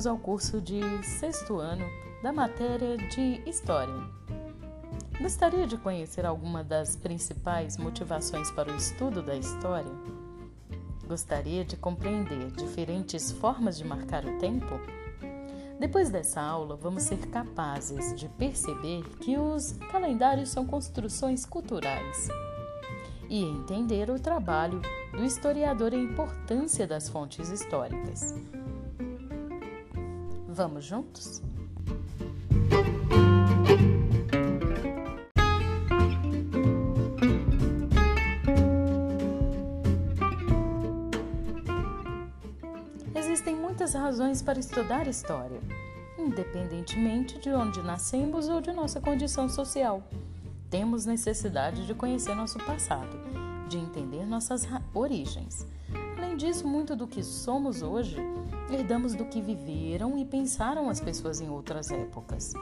Bem-vindos ao curso de sexto ano da matéria de História. Gostaria de conhecer alguma das principais motivações para o estudo da história? Gostaria de compreender diferentes formas de marcar o tempo? Depois dessa aula, vamos ser capazes de perceber que os calendários são construções culturais e entender o trabalho do historiador e a importância das fontes históricas. Vamos juntos? Existem muitas razões para estudar história, independentemente de onde nascemos ou de nossa condição social. Temos necessidade de conhecer nosso passado, de entender nossas origens. Além disso, muito do que somos hoje herdamos do que viveram e pensaram as pessoas em outras épocas.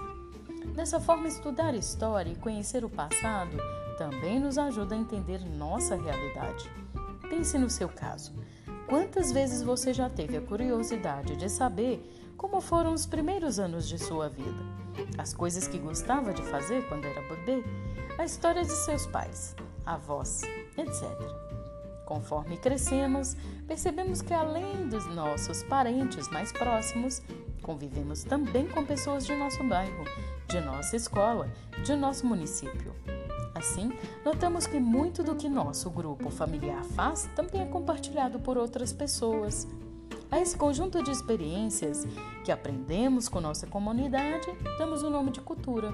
Dessa forma, estudar história e conhecer o passado também nos ajuda a entender nossa realidade. Pense no seu caso. Quantas vezes você já teve a curiosidade de saber como foram os primeiros anos de sua vida? As coisas que gostava de fazer quando era bebê? A história de seus pais, avós, etc. Conforme crescemos, percebemos que além dos nossos parentes mais próximos, convivemos também com pessoas de nosso bairro, de nossa escola, de nosso município. Assim, notamos que muito do que nosso grupo familiar faz também é compartilhado por outras pessoas. A esse conjunto de experiências que aprendemos com nossa comunidade, damos o nome de cultura.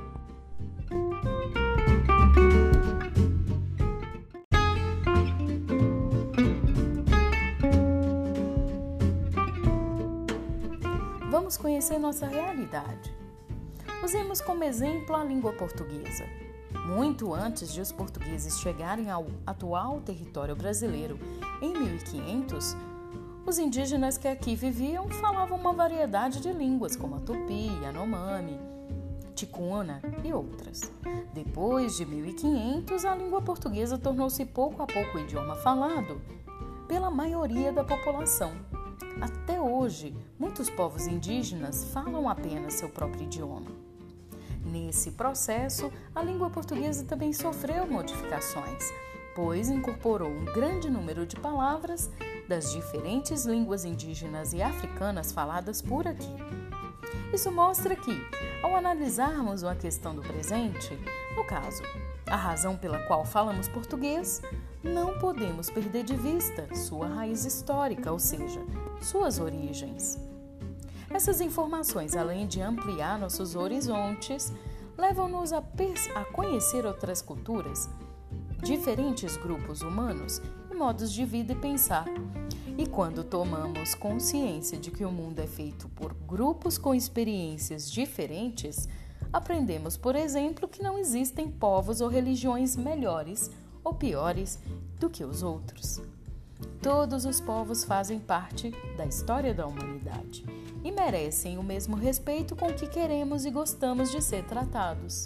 Conhecer nossa realidade. Usemos como exemplo a língua portuguesa. Muito antes de os portugueses chegarem ao atual território brasileiro em 1500, os indígenas que aqui viviam falavam uma variedade de línguas, como a tupi, yanomami, ticuna e outras. Depois de 1500, a língua portuguesa tornou-se pouco a pouco o idioma falado pela maioria da população. Até hoje, muitos povos indígenas falam apenas seu próprio idioma. Nesse processo, a língua portuguesa também sofreu modificações, pois incorporou um grande número de palavras das diferentes línguas indígenas e africanas faladas por aqui. Isso mostra que, ao analisarmos uma questão do presente, no caso, a razão pela qual falamos português, não podemos perder de vista sua raiz histórica, ou seja, suas origens. Essas informações, além de ampliar nossos horizontes, levam-nos a, a, conhecer outras culturas, diferentes grupos humanos e modos de vida e pensar. E quando tomamos consciência de que o mundo é feito por grupos com experiências diferentes, aprendemos, por exemplo, que não existem povos ou religiões melhores ou piores do que os outros. Todos os povos fazem parte da história da humanidade e merecem o mesmo respeito com que queremos e gostamos de ser tratados.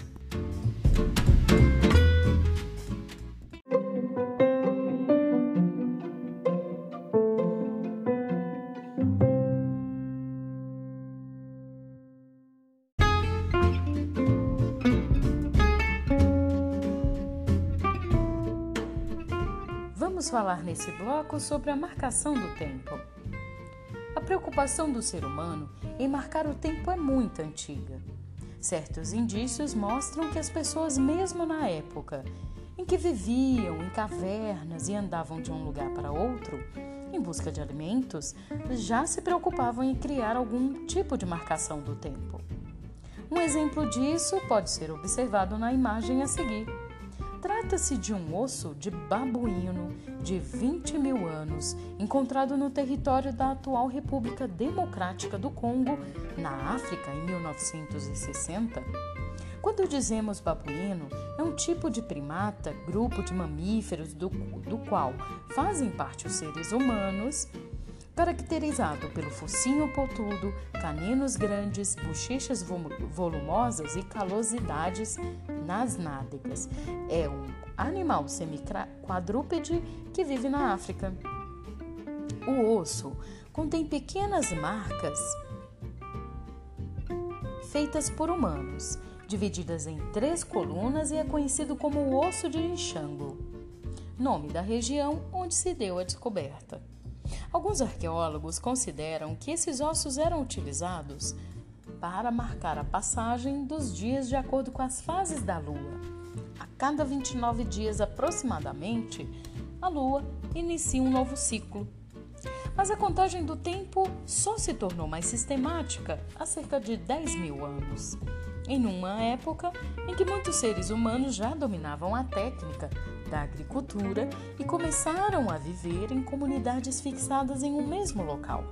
Vamos falar nesse bloco sobre a marcação do tempo. A preocupação do ser humano em marcar o tempo é muito antiga. Certos indícios mostram que as pessoas, mesmo na época em que viviam em cavernas e andavam de um lugar para outro em busca de alimentos, já se preocupavam em criar algum tipo de marcação do tempo. Um exemplo disso pode ser observado na imagem a seguir. Trata-se de um osso de babuíno de 20 mil anos, encontrado no território da atual República Democrática do Congo, na África, em 1960. Quando dizemos babuíno, é um tipo de primata, grupo de mamíferos do, do qual fazem parte os seres humanos, caracterizado pelo focinho pontudo, caninos grandes, bochechas volumosas e calosidades nas nádegas. É um animal semiquadrúpede que vive na África. O osso contém pequenas marcas feitas por humanos, divididas em três colunas e é conhecido como o osso de Enxango, nome da região onde se deu a descoberta. Alguns arqueólogos consideram que esses ossos eram utilizados para marcar a passagem dos dias de acordo com as fases da Lua. A cada 29 dias aproximadamente, a Lua inicia um novo ciclo. Mas a contagem do tempo só se tornou mais sistemática há cerca de 10 mil anos, em uma época em que muitos seres humanos já dominavam a técnica da agricultura e começaram a viver em comunidades fixadas em um mesmo local.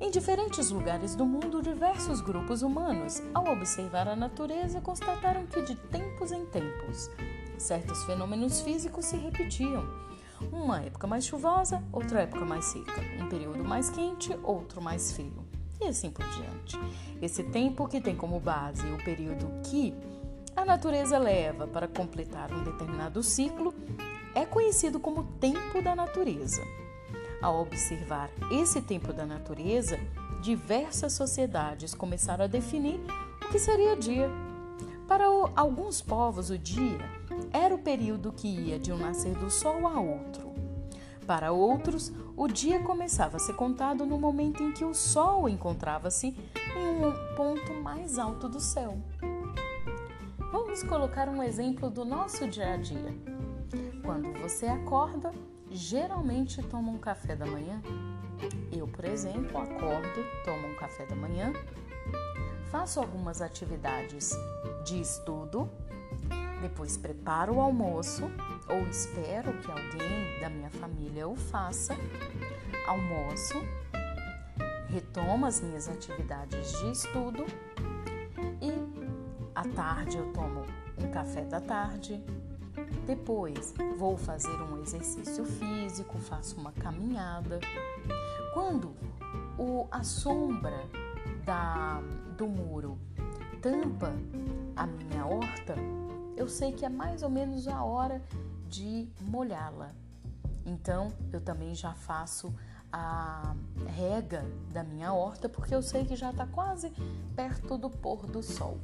Em diferentes lugares do mundo, diversos grupos humanos, ao observar a natureza, constataram que de tempos em tempos certos fenômenos físicos se repetiam. Uma época mais chuvosa, outra época mais seca, um período mais quente, outro mais frio, e assim por diante. Esse tempo que tem como base o período que a natureza leva para completar um determinado ciclo é conhecido como tempo da natureza. Ao observar esse tempo da natureza, diversas sociedades começaram a definir o que seria dia. Para alguns povos, o dia era o período que ia de um nascer do sol a outro. Para outros, o dia começava a ser contado no momento em que o sol encontrava-se em um ponto mais alto do céu. Vamos colocar um exemplo do nosso dia a dia. Quando você acorda, geralmente toma um café da manhã? Eu, por exemplo, acordo, tomo um café da manhã, faço algumas atividades de estudo, depois preparo o almoço ou espero que alguém da minha família o faça, almoço, retomo as minhas atividades de estudo e à tarde eu tomo um café da tarde, depois, vou fazer um exercício físico, faço uma caminhada. Quando o, a sombra da, do muro tampa a minha horta, eu sei que é mais ou menos a hora de molhá-la. Então, eu também já faço a rega da minha horta porque eu sei que já está quase perto do pôr do sol.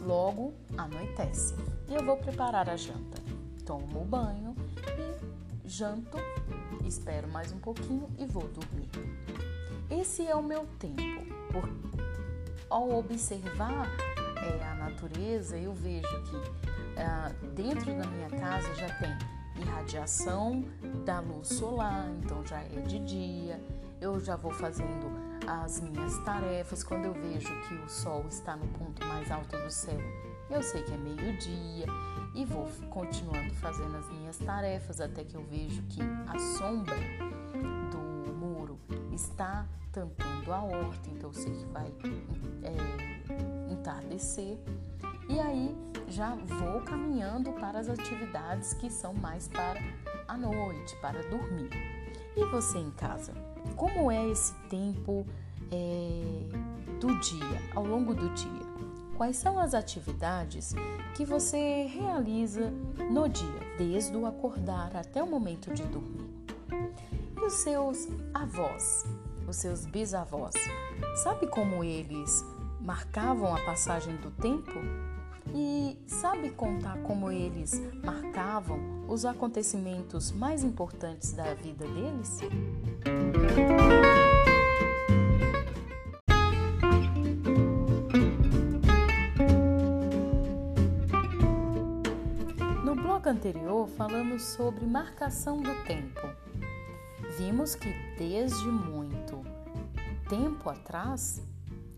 Logo anoitece e eu vou preparar a janta tomo banho e janto, espero mais um pouquinho e vou dormir. Esse é o meu tempo. Por, ao observar é, a natureza, eu vejo que é, dentro da minha casa já tem irradiação da luz solar, então já é de dia. Eu já vou fazendo as minhas tarefas quando eu vejo que o sol está no ponto mais alto do céu. Eu sei que é meio-dia e vou continuando fazendo as minhas tarefas até que eu vejo que a sombra do muro está tampando a horta, então eu sei que vai é, entardecer. E aí já vou caminhando para as atividades que são mais para a noite, para dormir. E você em casa? Como é esse tempo é, do dia, ao longo do dia? Quais são as atividades que você realiza no dia, desde o acordar até o momento de dormir? E os seus avós, os seus bisavós, sabe como eles marcavam a passagem do tempo? E sabe contar como eles marcavam os acontecimentos mais importantes da vida deles? Anterior falamos sobre marcação do tempo. Vimos que desde muito tempo atrás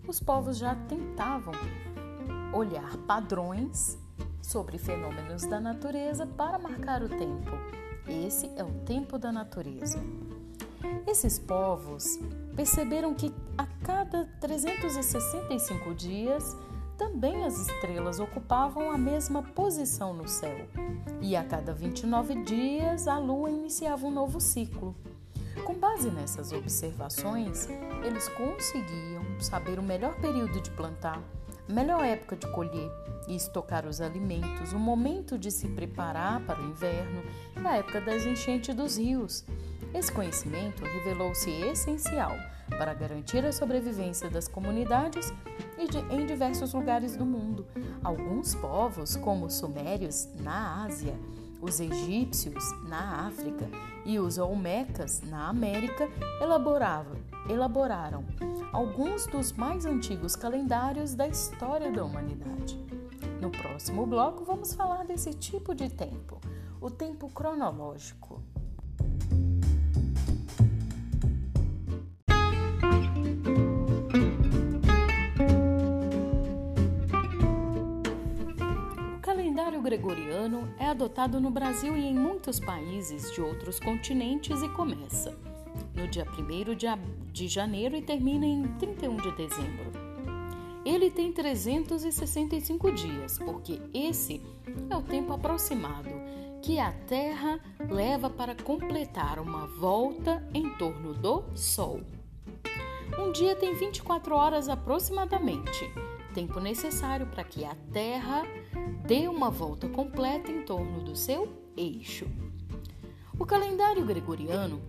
os povos já tentavam olhar padrões sobre fenômenos da natureza para marcar o tempo. Esse é o tempo da natureza. Esses povos perceberam que a cada 365 dias também as estrelas ocupavam a mesma posição no céu, e a cada 29 dias a lua iniciava um novo ciclo. Com base nessas observações, eles conseguiam saber o melhor período de plantar, a melhor época de colher e estocar os alimentos, o momento de se preparar para o inverno e a época das enchentes dos rios. Esse conhecimento revelou-se essencial para garantir a sobrevivência das comunidades em diversos lugares do mundo. Alguns povos, como os sumérios na Ásia, os egípcios na África e os olmecas na América, elaboraram alguns dos mais antigos calendários da história da humanidade. No próximo bloco, vamos falar desse tipo de tempo, o tempo cronológico. Gregoriano é adotado no Brasil e em muitos países de outros continentes e começa no dia 1 de janeiro e termina em 31 de dezembro. Ele tem 365 dias, porque esse é o tempo aproximado que a Terra leva para completar uma volta em torno do Sol. Um dia tem 24 horas aproximadamente, tempo necessário para que a Terra dê uma volta completa em torno do seu eixo. O calendário gregoriano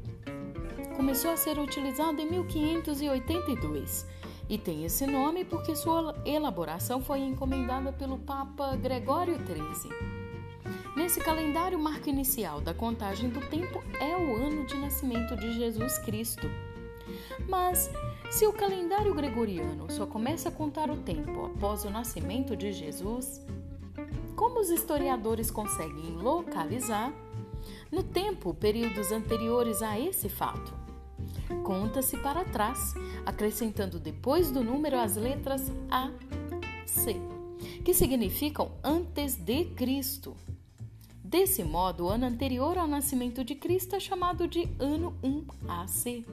começou a ser utilizado em 1582 e tem esse nome porque sua elaboração foi encomendada pelo Papa Gregório XIII. Nesse calendário, o marco inicial da contagem do tempo é o ano de nascimento de Jesus Cristo. Mas, se o calendário gregoriano só começa a contar o tempo após o nascimento de Jesus, como os historiadores conseguem localizar no tempo períodos anteriores a esse fato? Conta-se para trás, acrescentando depois do número as letras A, C, que significam antes de Cristo. Desse modo, o ano anterior ao nascimento de Cristo é chamado de ano 1 AC.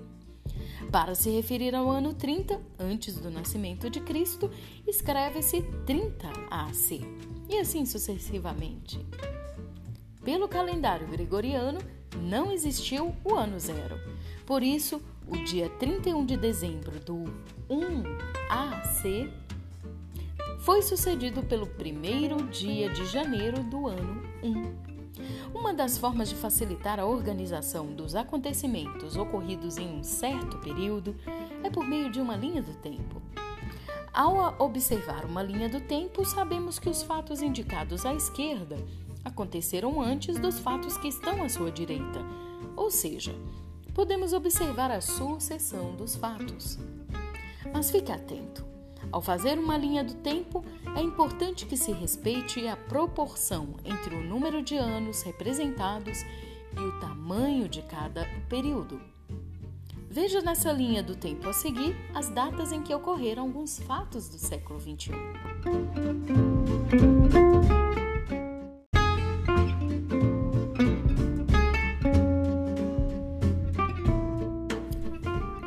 Para se referir ao ano 30, antes do nascimento de Cristo, escreve-se 30 AC, e assim sucessivamente. Pelo calendário gregoriano, não existiu o ano zero. Por isso, o dia 31 de dezembro do 1 AC foi sucedido pelo primeiro dia de janeiro do ano 1. Uma das formas de facilitar a organização dos acontecimentos ocorridos em um certo período é por meio de uma linha do tempo. Ao observar uma linha do tempo, sabemos que os fatos indicados à esquerda aconteceram antes dos fatos que estão à sua direita, ou seja, podemos observar a sucessão dos fatos. Mas fique atento. Ao fazer uma linha do tempo, é importante que se respeite a proporção entre o número de anos representados e o tamanho de cada período. Veja nessa linha do tempo a seguir as datas em que ocorreram alguns fatos do século XXI.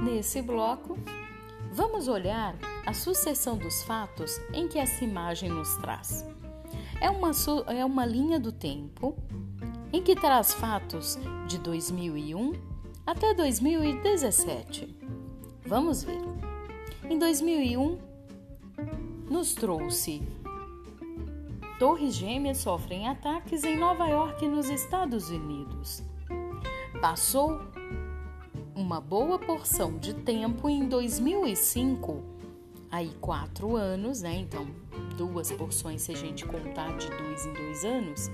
Nesse bloco, vamos olhar a sucessão dos fatos em que essa imagem nos traz. É uma, é uma linha do tempo em que traz fatos de 2001 até 2017. Vamos ver. Em 2001, nos trouxe Torres gêmeas sofrem ataques em Nova York, nos Estados Unidos. Passou uma boa porção de tempo em 2005 aí quatro anos, né? Então, duas porções, se a gente contar de dois em dois anos,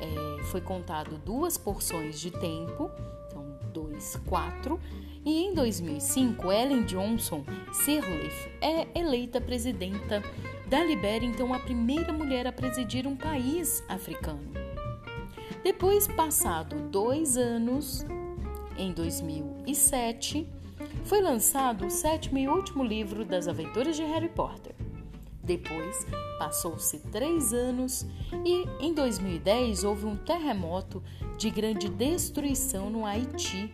é, foi contado duas porções de tempo, então dois, quatro. E em 2005, Ellen Johnson Sirleaf é eleita presidenta da Libéria, então a primeira mulher a presidir um país africano. Depois, passado dois anos, em 2007, foi lançado o sétimo e último livro das aventuras de Harry Potter. Depois, passou-se três anos e, em 2010, houve um terremoto de grande destruição no Haiti.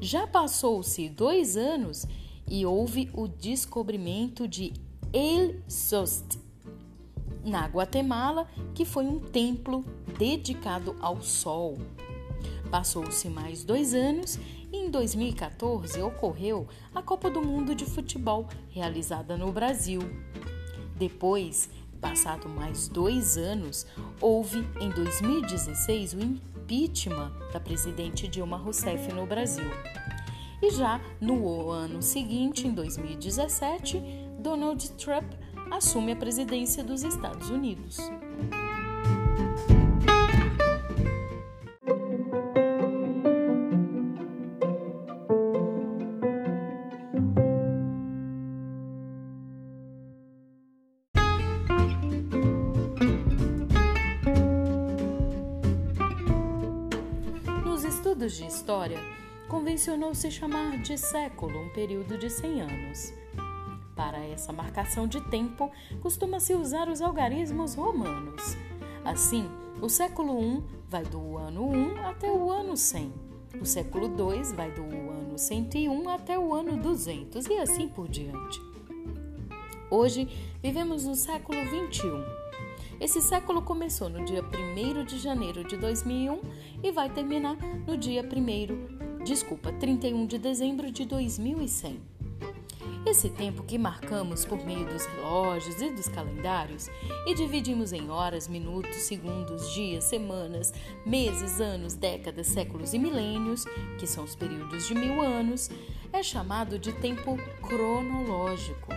Já passou-se dois anos e houve o descobrimento de El Sost, na Guatemala, que foi um templo dedicado ao sol. Passou-se mais dois anos e em 2014 ocorreu a Copa do Mundo de Futebol, realizada no Brasil. Depois, passado mais dois anos, houve em 2016 o impeachment da presidente Dilma Rousseff no Brasil. E já no ano seguinte, em 2017, Donald Trump assume a presidência dos Estados Unidos. Convencionou-se chamar de século um período de 100 anos. Para essa marcação de tempo, costuma-se usar os algarismos romanos. Assim, o século I vai do ano 1 até o ano 100. O século II vai do ano 101 até o ano 200 e assim por diante. Hoje vivemos no século 21. Esse século começou no dia 1 de janeiro de 2001 e vai terminar no dia 1 desculpa, 31 de dezembro de 2100. Esse tempo que marcamos por meio dos relógios e dos calendários e dividimos em horas, minutos, segundos, dias, semanas, meses, anos, décadas, séculos e milênios, que são os períodos de mil anos, é chamado de tempo cronológico.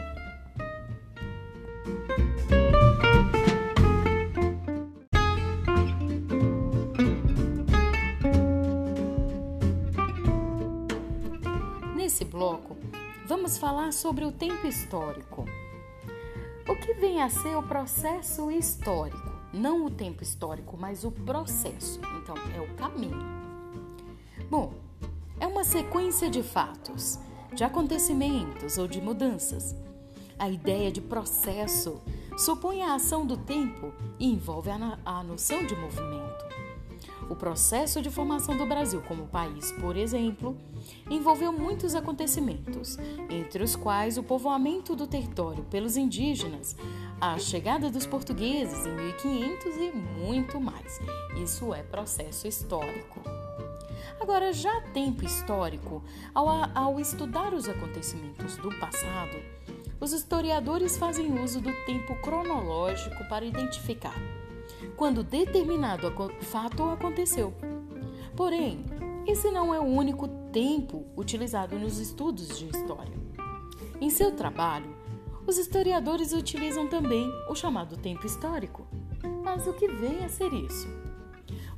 Vamos falar sobre o tempo histórico. O que vem a ser o processo histórico? Não o tempo histórico, mas o processo. Então, é o caminho. Bom, é uma sequência de fatos, de acontecimentos ou de mudanças. A ideia de processo supõe a ação do tempo e envolve a, a noção de movimento. O processo de formação do Brasil como país, por exemplo, envolveu muitos acontecimentos, entre os quais o povoamento do território pelos indígenas, a chegada dos portugueses em 1500 e muito mais. Isso é processo histórico. Agora, já tempo histórico, ao, ao estudar os acontecimentos do passado, os historiadores fazem uso do tempo cronológico para identificar quando determinado fato aconteceu. Porém, esse não é o único tempo utilizado nos estudos de história. Em seu trabalho, os historiadores utilizam também o chamado tempo histórico. Mas o que vem a ser isso?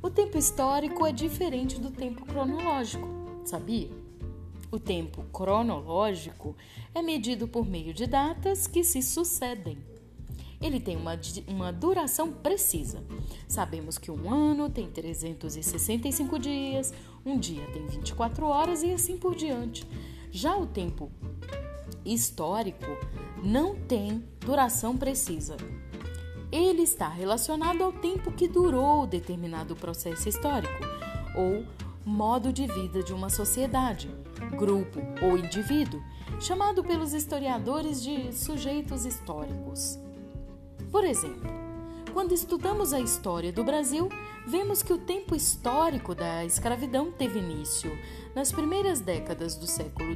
O tempo histórico é diferente do tempo cronológico, sabia? O tempo cronológico é medido por meio de datas que se sucedem. Ele tem uma, uma duração precisa. Sabemos que um ano tem 365 dias, um dia tem 24 horas e assim por diante. Já o tempo histórico não tem duração precisa. Ele está relacionado ao tempo que durou determinado processo histórico ou modo de vida de uma sociedade, grupo ou indivíduo, chamado pelos historiadores de sujeitos históricos. Por exemplo, quando estudamos a história do Brasil, vemos que o tempo histórico da escravidão teve início nas primeiras décadas do século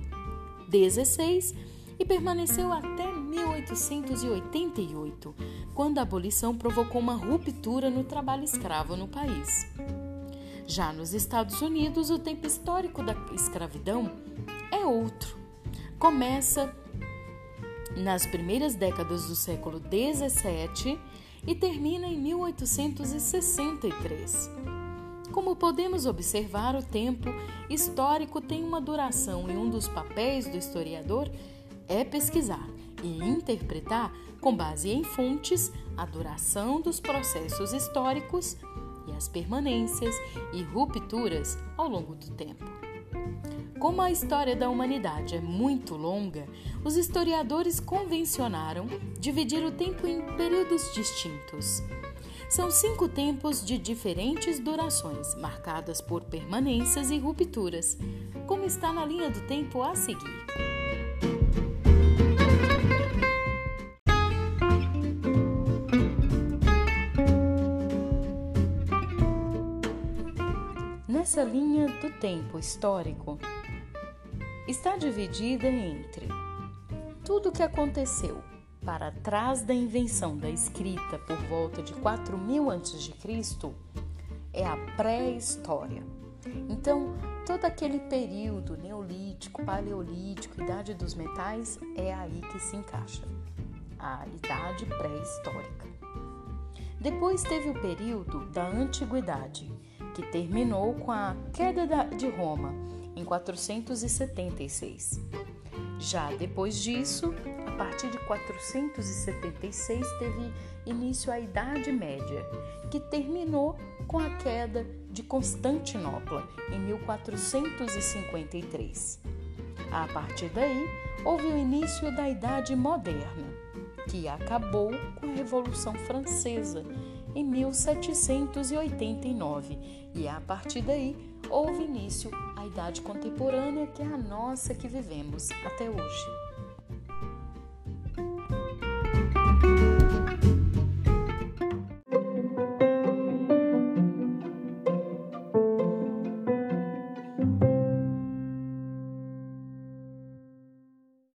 XVI e permaneceu até 1888, quando a abolição provocou uma ruptura no trabalho escravo no país. Já nos Estados Unidos, o tempo histórico da escravidão é outro. Começa nas primeiras décadas do século 17 e termina em 1863. Como podemos observar, o tempo histórico tem uma duração e um dos papéis do historiador é pesquisar e interpretar, com base em fontes, a duração dos processos históricos e as permanências e rupturas ao longo do tempo. Como a história da humanidade é muito longa, os historiadores convencionaram dividir o tempo em períodos distintos. São cinco tempos de diferentes durações, marcadas por permanências e rupturas, como está na linha do tempo a seguir. Nessa linha do tempo histórico, está dividida entre tudo o que aconteceu para trás da invenção da escrita por volta de 4000 a.C. é a pré-história. Então, todo aquele período neolítico, paleolítico, idade dos metais é aí que se encaixa a idade pré-histórica. Depois teve o período da antiguidade, que terminou com a queda de Roma em 476. Já depois disso, a partir de 476 teve início a Idade Média, que terminou com a queda de Constantinopla em 1453. A partir daí, houve o início da Idade Moderna, que acabou com a Revolução Francesa em 1789, e a partir daí houve início idade contemporânea que é a nossa que vivemos até hoje.